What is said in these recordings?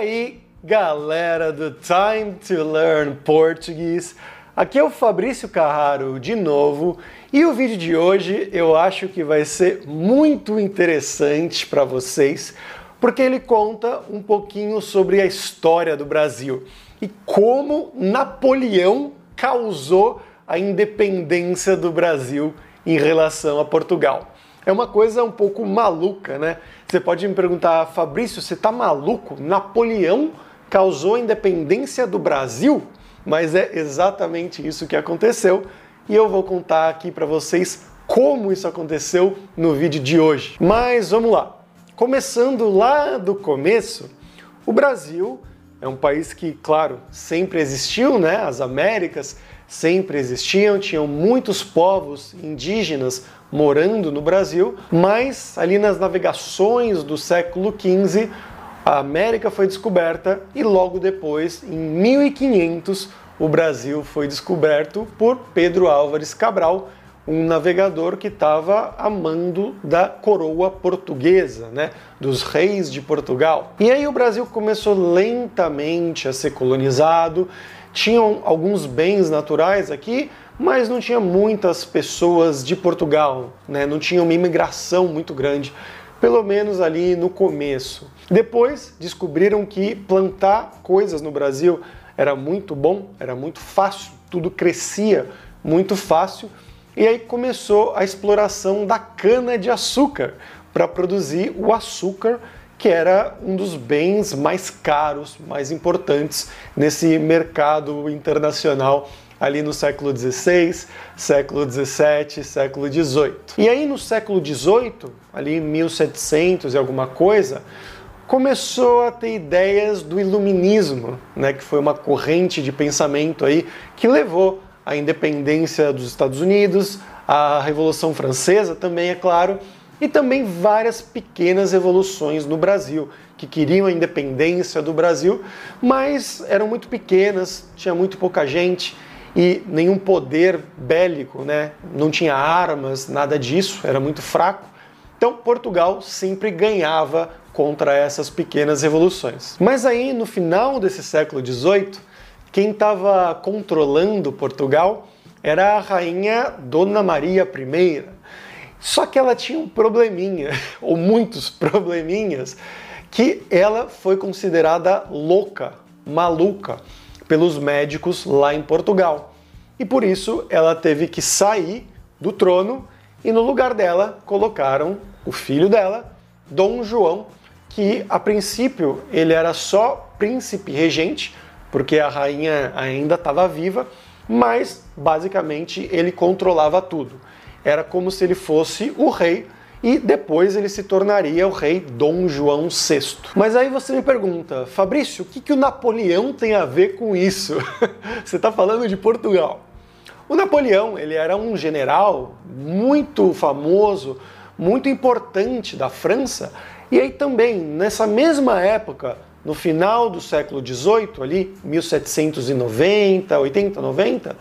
aí, galera do Time to Learn Português? Aqui é o Fabrício Carraro de novo e o vídeo de hoje eu acho que vai ser muito interessante para vocês porque ele conta um pouquinho sobre a história do Brasil e como Napoleão causou a independência do Brasil em relação a Portugal. É uma coisa um pouco maluca, né? Você pode me perguntar, Fabrício, você tá maluco? Napoleão causou a independência do Brasil? Mas é exatamente isso que aconteceu e eu vou contar aqui para vocês como isso aconteceu no vídeo de hoje. Mas vamos lá. Começando lá do começo, o Brasil é um país que, claro, sempre existiu, né? As Américas sempre existiam, tinham muitos povos indígenas morando no Brasil, mas ali nas navegações do século XV, a América foi descoberta e logo depois, em 1500, o Brasil foi descoberto por Pedro Álvares Cabral, um navegador que estava amando da coroa portuguesa, né, dos reis de Portugal. E aí o Brasil começou lentamente a ser colonizado, tinham alguns bens naturais aqui, mas não tinha muitas pessoas de Portugal, né? não tinha uma imigração muito grande, pelo menos ali no começo. Depois descobriram que plantar coisas no Brasil era muito bom, era muito fácil, tudo crescia muito fácil, e aí começou a exploração da cana de açúcar para produzir o açúcar que era um dos bens mais caros, mais importantes nesse mercado internacional ali no século XVI, século XVII, século XVIII. E aí no século XVIII, ali em 1700 e alguma coisa, começou a ter ideias do iluminismo, né, que foi uma corrente de pensamento aí que levou à independência dos Estados Unidos, à Revolução Francesa também, é claro, e também várias pequenas revoluções no Brasil, que queriam a independência do Brasil, mas eram muito pequenas, tinha muito pouca gente e nenhum poder bélico, né? não tinha armas, nada disso, era muito fraco. Então Portugal sempre ganhava contra essas pequenas revoluções. Mas aí no final desse século XVIII, quem estava controlando Portugal era a rainha Dona Maria I. Só que ela tinha um probleminha, ou muitos probleminhas, que ela foi considerada louca, maluca, pelos médicos lá em Portugal. E por isso ela teve que sair do trono e no lugar dela colocaram o filho dela, Dom João, que a princípio ele era só príncipe regente, porque a rainha ainda estava viva, mas basicamente ele controlava tudo. Era como se ele fosse o rei e depois ele se tornaria o rei Dom João VI. Mas aí você me pergunta, Fabrício, o que, que o Napoleão tem a ver com isso? você está falando de Portugal. O Napoleão ele era um general muito famoso, muito importante da França, e aí também, nessa mesma época, no final do século XVIII, ali 1790, 80, 90,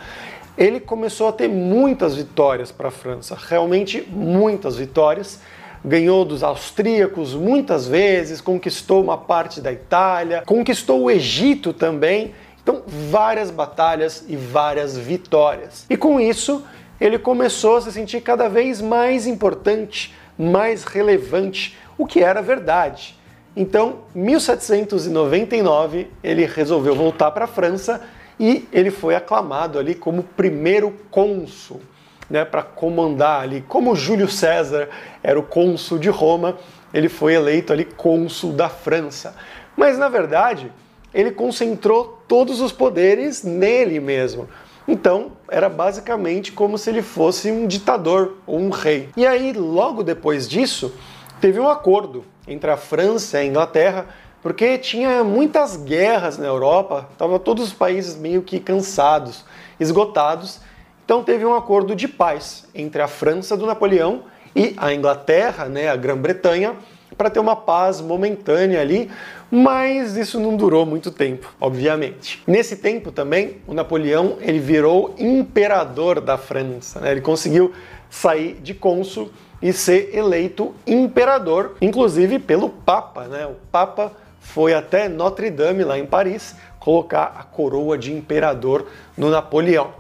ele começou a ter muitas vitórias para a França, realmente muitas vitórias. Ganhou dos austríacos muitas vezes, conquistou uma parte da Itália, conquistou o Egito também. Então, várias batalhas e várias vitórias. E com isso, ele começou a se sentir cada vez mais importante, mais relevante, o que era verdade. Então, 1799, ele resolveu voltar para a França e ele foi aclamado ali como primeiro cônsul, né, para comandar ali, como Júlio César era o cônsul de Roma, ele foi eleito ali cônsul da França. Mas na verdade, ele concentrou todos os poderes nele mesmo. Então, era basicamente como se ele fosse um ditador ou um rei. E aí, logo depois disso, teve um acordo entre a França e a Inglaterra porque tinha muitas guerras na Europa, estavam todos os países meio que cansados, esgotados. Então teve um acordo de paz entre a França do Napoleão e a Inglaterra, né, a Grã-Bretanha, para ter uma paz momentânea ali, mas isso não durou muito tempo, obviamente. Nesse tempo também, o Napoleão ele virou imperador da França, né? ele conseguiu sair de cônsul e ser eleito imperador, inclusive pelo Papa, né? O Papa foi até Notre Dame, lá em Paris, colocar a coroa de imperador no Napoleão.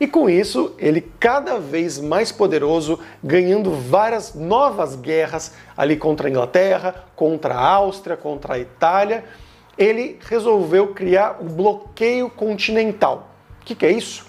E com isso, ele cada vez mais poderoso, ganhando várias novas guerras ali contra a Inglaterra, contra a Áustria, contra a Itália, ele resolveu criar o bloqueio continental. O que, que é isso?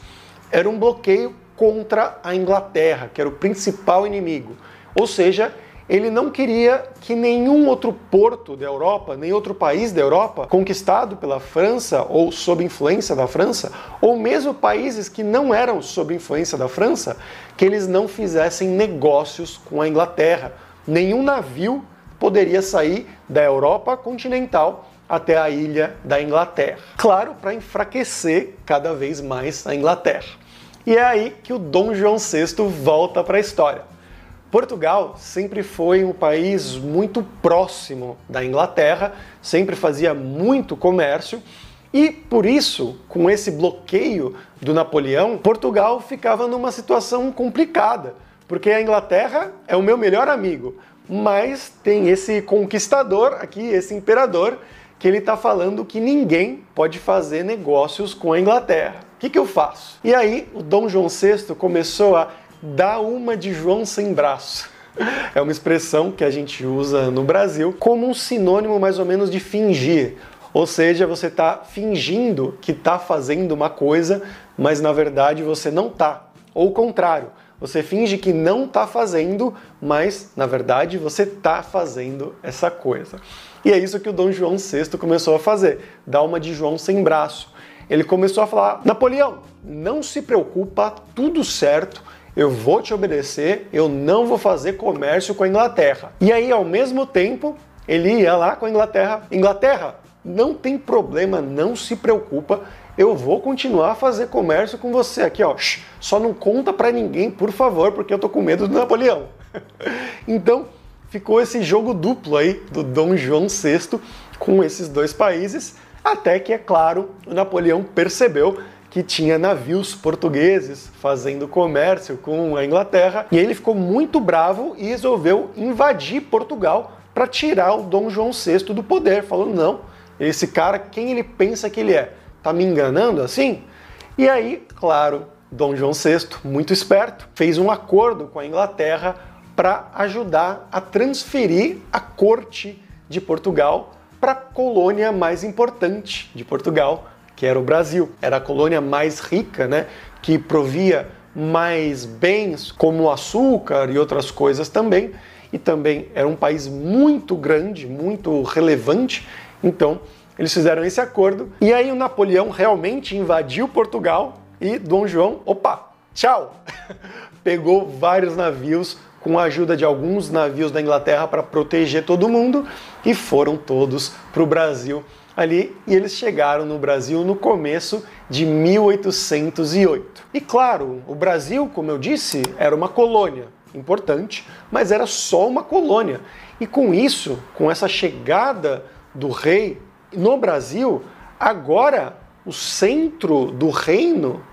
Era um bloqueio contra a Inglaterra, que era o principal inimigo. Ou seja, ele não queria que nenhum outro porto da Europa, nem outro país da Europa, conquistado pela França ou sob influência da França, ou mesmo países que não eram sob influência da França, que eles não fizessem negócios com a Inglaterra. Nenhum navio poderia sair da Europa continental até a ilha da Inglaterra. Claro, para enfraquecer cada vez mais a Inglaterra. E é aí que o Dom João VI volta para a história. Portugal sempre foi um país muito próximo da Inglaterra, sempre fazia muito comércio e por isso, com esse bloqueio do Napoleão, Portugal ficava numa situação complicada, porque a Inglaterra é o meu melhor amigo, mas tem esse conquistador aqui, esse imperador, que ele está falando que ninguém pode fazer negócios com a Inglaterra. O que, que eu faço? E aí o Dom João VI começou a dar uma de João sem braço. É uma expressão que a gente usa no Brasil como um sinônimo mais ou menos de fingir. Ou seja, você está fingindo que está fazendo uma coisa, mas na verdade você não está. Ou o contrário, você finge que não está fazendo, mas na verdade você está fazendo essa coisa. E é isso que o Dom João VI começou a fazer, dar uma de João sem braço. Ele começou a falar: Napoleão, não se preocupa, tudo certo, eu vou te obedecer, eu não vou fazer comércio com a Inglaterra. E aí, ao mesmo tempo, ele ia lá com a Inglaterra: Inglaterra, não tem problema, não se preocupa, eu vou continuar a fazer comércio com você aqui, ó. Só não conta para ninguém, por favor, porque eu tô com medo do Napoleão. então, ficou esse jogo duplo aí do Dom João VI com esses dois países, até que, é claro, o Napoleão percebeu que tinha navios portugueses fazendo comércio com a Inglaterra, e ele ficou muito bravo e resolveu invadir Portugal para tirar o Dom João VI do poder, falando: não, esse cara, quem ele pensa que ele é? Tá me enganando assim? E aí, claro, Dom João VI, muito esperto, fez um acordo com a Inglaterra para ajudar a transferir a corte de Portugal para a colônia mais importante de Portugal, que era o Brasil. Era a colônia mais rica, né, que provia mais bens como açúcar e outras coisas também, e também era um país muito grande, muito relevante. Então, eles fizeram esse acordo e aí o Napoleão realmente invadiu Portugal e Dom João, opa, tchau. Pegou vários navios com a ajuda de alguns navios da Inglaterra para proteger todo mundo e foram todos para o Brasil ali e eles chegaram no Brasil no começo de 1808. E claro, o Brasil, como eu disse, era uma colônia importante, mas era só uma colônia. E com isso, com essa chegada do rei no Brasil, agora o centro do reino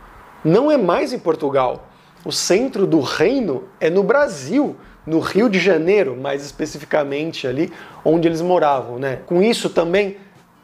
não é mais em Portugal, o centro do reino é no Brasil, no Rio de Janeiro, mais especificamente ali onde eles moravam, né? Com isso também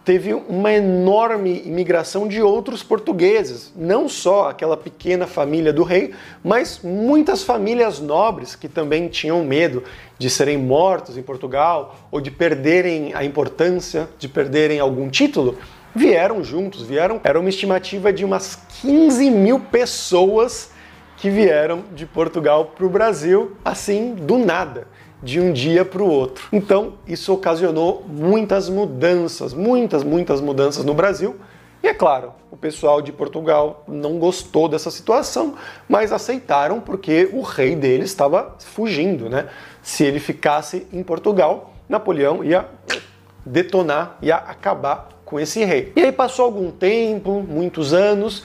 teve uma enorme imigração de outros portugueses, não só aquela pequena família do rei, mas muitas famílias nobres que também tinham medo de serem mortos em Portugal ou de perderem a importância, de perderem algum título, vieram juntos, vieram. Era uma estimativa de umas 15 mil pessoas que vieram de Portugal para o Brasil assim do nada, de um dia para o outro. Então, isso ocasionou muitas mudanças, muitas, muitas mudanças no Brasil. E é claro, o pessoal de Portugal não gostou dessa situação, mas aceitaram porque o rei deles estava fugindo, né? Se ele ficasse em Portugal, Napoleão ia detonar, ia acabar com esse rei. E aí passou algum tempo, muitos anos,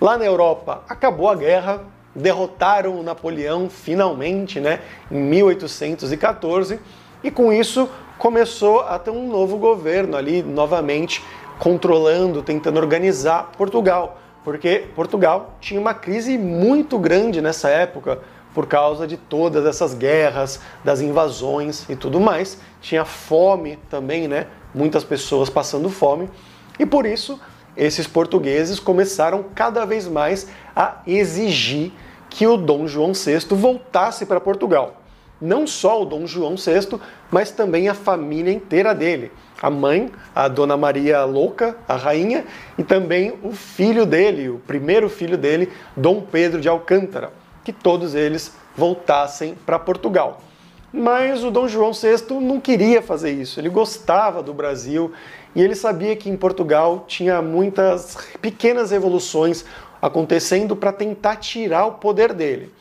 lá na Europa acabou a guerra, derrotaram o Napoleão finalmente, né, em 1814, e com isso começou a ter um novo governo ali novamente controlando, tentando organizar Portugal, porque Portugal tinha uma crise muito grande nessa época por causa de todas essas guerras, das invasões e tudo mais. Tinha fome também, né? Muitas pessoas passando fome. E por isso, esses portugueses começaram cada vez mais a exigir que o Dom João VI voltasse para Portugal. Não só o Dom João VI, mas também a família inteira dele. A mãe, a Dona Maria Louca, a rainha, e também o filho dele, o primeiro filho dele, Dom Pedro de Alcântara que todos eles voltassem para Portugal. Mas o Dom João VI não queria fazer isso, ele gostava do Brasil e ele sabia que em Portugal tinha muitas pequenas revoluções acontecendo para tentar tirar o poder dele.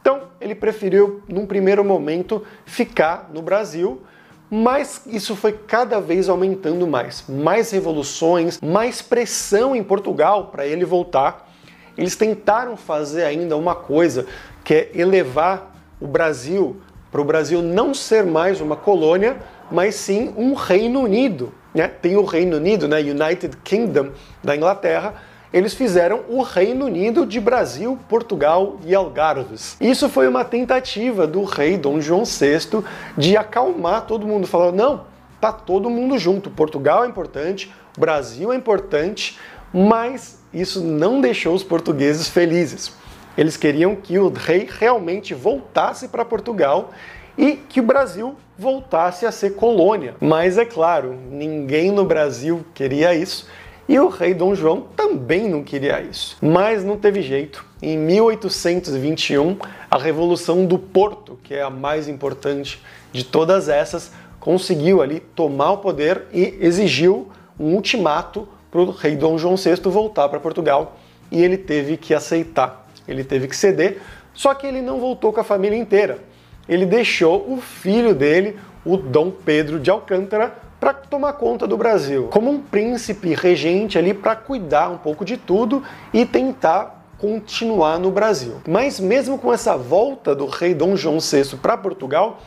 Então, ele preferiu, num primeiro momento, ficar no Brasil, mas isso foi cada vez aumentando mais. Mais revoluções, mais pressão em Portugal para ele voltar eles tentaram fazer ainda uma coisa, que é elevar o Brasil para o Brasil não ser mais uma colônia, mas sim um Reino Unido. Né? Tem o Reino Unido, né? United Kingdom da Inglaterra. Eles fizeram o Reino Unido de Brasil, Portugal e Algarves. Isso foi uma tentativa do rei Dom João VI de acalmar todo mundo, falando: não, tá todo mundo junto. Portugal é importante, Brasil é importante, mas isso não deixou os portugueses felizes. Eles queriam que o rei realmente voltasse para Portugal e que o Brasil voltasse a ser colônia. Mas é claro, ninguém no Brasil queria isso e o rei Dom João também não queria isso. Mas não teve jeito. Em 1821, a Revolução do Porto, que é a mais importante de todas essas, conseguiu ali tomar o poder e exigiu um ultimato para o rei Dom João VI voltar para Portugal e ele teve que aceitar, ele teve que ceder, só que ele não voltou com a família inteira. Ele deixou o filho dele, o Dom Pedro de Alcântara, para tomar conta do Brasil, como um príncipe regente ali para cuidar um pouco de tudo e tentar continuar no Brasil. Mas mesmo com essa volta do rei Dom João VI para Portugal,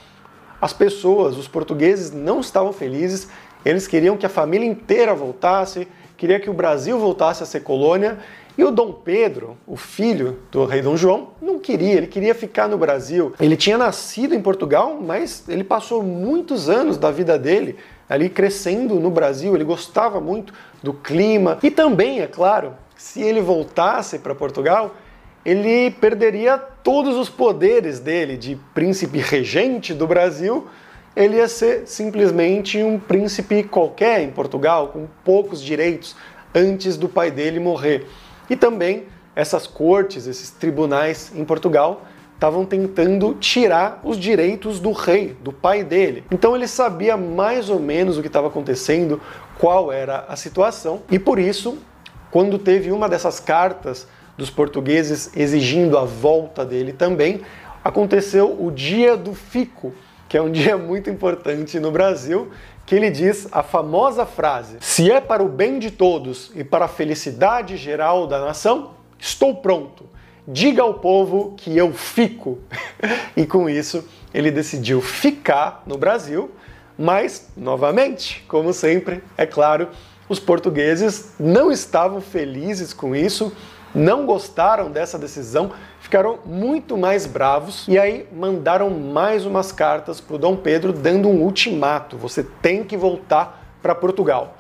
as pessoas, os portugueses não estavam felizes, eles queriam que a família inteira voltasse, queria que o Brasil voltasse a ser colônia e o Dom Pedro, o filho do rei Dom João, não queria, ele queria ficar no Brasil. Ele tinha nascido em Portugal, mas ele passou muitos anos da vida dele ali crescendo no Brasil, ele gostava muito do clima e também, é claro, se ele voltasse para Portugal, ele perderia todos os poderes dele de príncipe regente do Brasil ele ia ser simplesmente um príncipe qualquer em Portugal, com poucos direitos, antes do pai dele morrer. E também essas cortes, esses tribunais em Portugal, estavam tentando tirar os direitos do rei, do pai dele. Então ele sabia mais ou menos o que estava acontecendo, qual era a situação, e por isso, quando teve uma dessas cartas dos portugueses exigindo a volta dele também, aconteceu o dia do fico, que é um dia muito importante no Brasil, que ele diz a famosa frase: Se é para o bem de todos e para a felicidade geral da nação, estou pronto. Diga ao povo que eu fico. e com isso, ele decidiu ficar no Brasil, mas, novamente, como sempre, é claro, os portugueses não estavam felizes com isso, não gostaram dessa decisão, ficaram muito mais bravos e aí mandaram mais umas cartas para o Dom Pedro dando um ultimato: você tem que voltar para Portugal.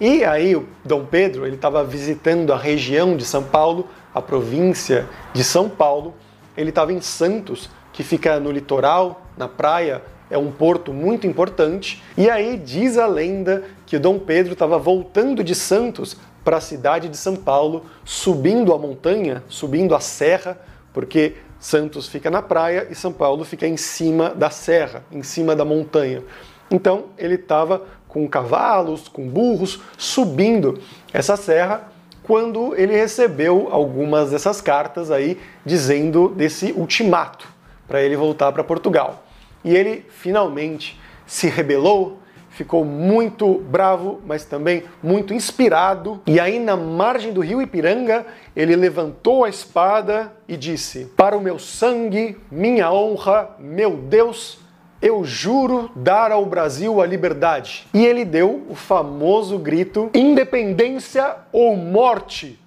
E aí o Dom Pedro ele estava visitando a região de São Paulo, a província de São Paulo. Ele estava em Santos, que fica no litoral, na praia, é um porto muito importante. E aí diz a lenda que o Dom Pedro estava voltando de Santos para a cidade de São Paulo, subindo a montanha, subindo a serra, porque Santos fica na praia e São Paulo fica em cima da serra, em cima da montanha. Então ele estava com cavalos, com burros, subindo essa serra quando ele recebeu algumas dessas cartas aí dizendo desse ultimato para ele voltar para Portugal. E ele finalmente se rebelou, ficou muito bravo, mas também muito inspirado. E aí, na margem do rio Ipiranga, ele levantou a espada e disse: Para o meu sangue, minha honra, meu Deus, eu juro dar ao Brasil a liberdade. E ele deu o famoso grito: independência ou morte.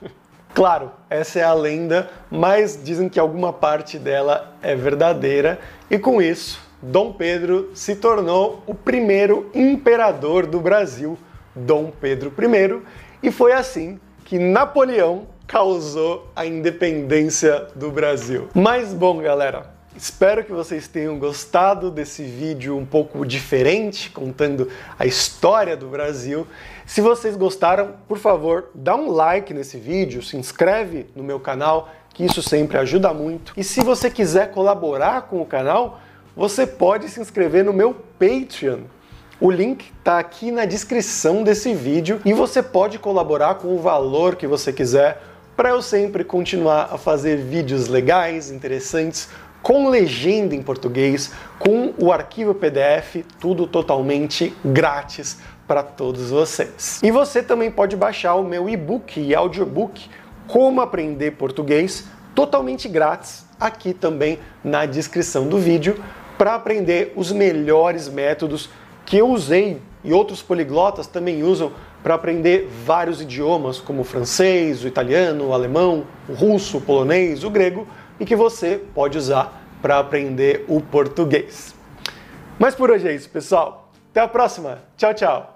Claro, essa é a lenda, mas dizem que alguma parte dela é verdadeira, e com isso, Dom Pedro se tornou o primeiro imperador do Brasil, Dom Pedro I, e foi assim que Napoleão causou a independência do Brasil. Mas bom, galera, Espero que vocês tenham gostado desse vídeo um pouco diferente, contando a história do Brasil. Se vocês gostaram, por favor, dá um like nesse vídeo, se inscreve no meu canal, que isso sempre ajuda muito. E se você quiser colaborar com o canal, você pode se inscrever no meu Patreon. O link está aqui na descrição desse vídeo e você pode colaborar com o valor que você quiser para eu sempre continuar a fazer vídeos legais, interessantes, com legenda em português, com o arquivo PDF, tudo totalmente grátis para todos vocês. E você também pode baixar o meu e-book e audiobook Como Aprender Português totalmente grátis aqui também na descrição do vídeo para aprender os melhores métodos que eu usei e outros poliglotas também usam para aprender vários idiomas, como o francês, o italiano, o alemão, o russo, o polonês, o grego e que você pode usar para aprender o português. Mas por hoje é isso, pessoal. Até a próxima. Tchau, tchau.